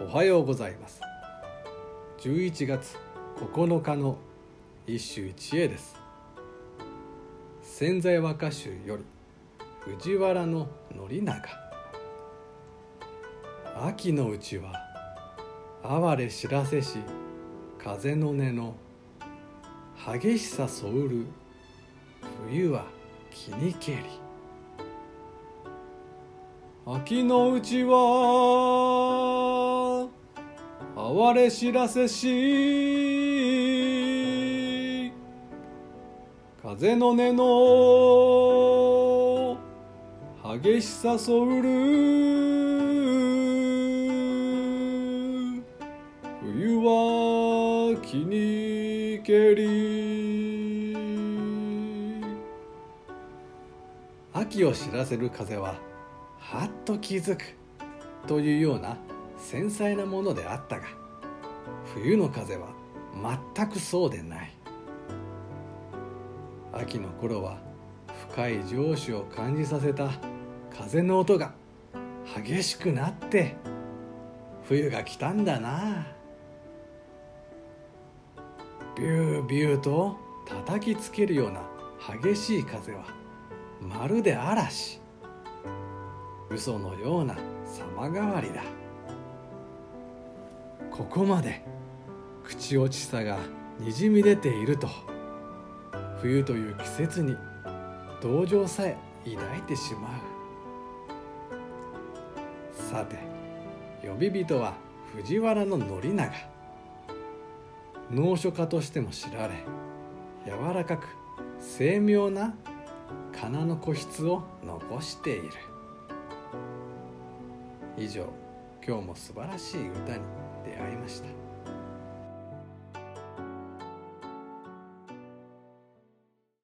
おはようございます。11月9日の一首一会です。潜在和歌集より藤原の宣長。秋のうちは哀れ知らせし風の音の激しさそうる冬は気にけり。秋のうちは哀れ知らせし風の音の激しさそる冬は気にけり。秋を知らせる風ははっと気づく。というような繊細なものであったが冬の風は全くそうでない。秋の頃は深い上司を感じさせた風の音が激しくなって冬が来たんだな。ビュービューと叩きつけるような激しい風はまるで嵐。嘘のような様変わりだ。ここまで口落ちさがにじみ出ていると。冬という季節に同情さえ抱いてしまう。さて呼び人は藤原の宣長。能書家としても知られ柔らかく精妙な仮名の個室を残している。以上今日も素晴らしい歌に。出会いました。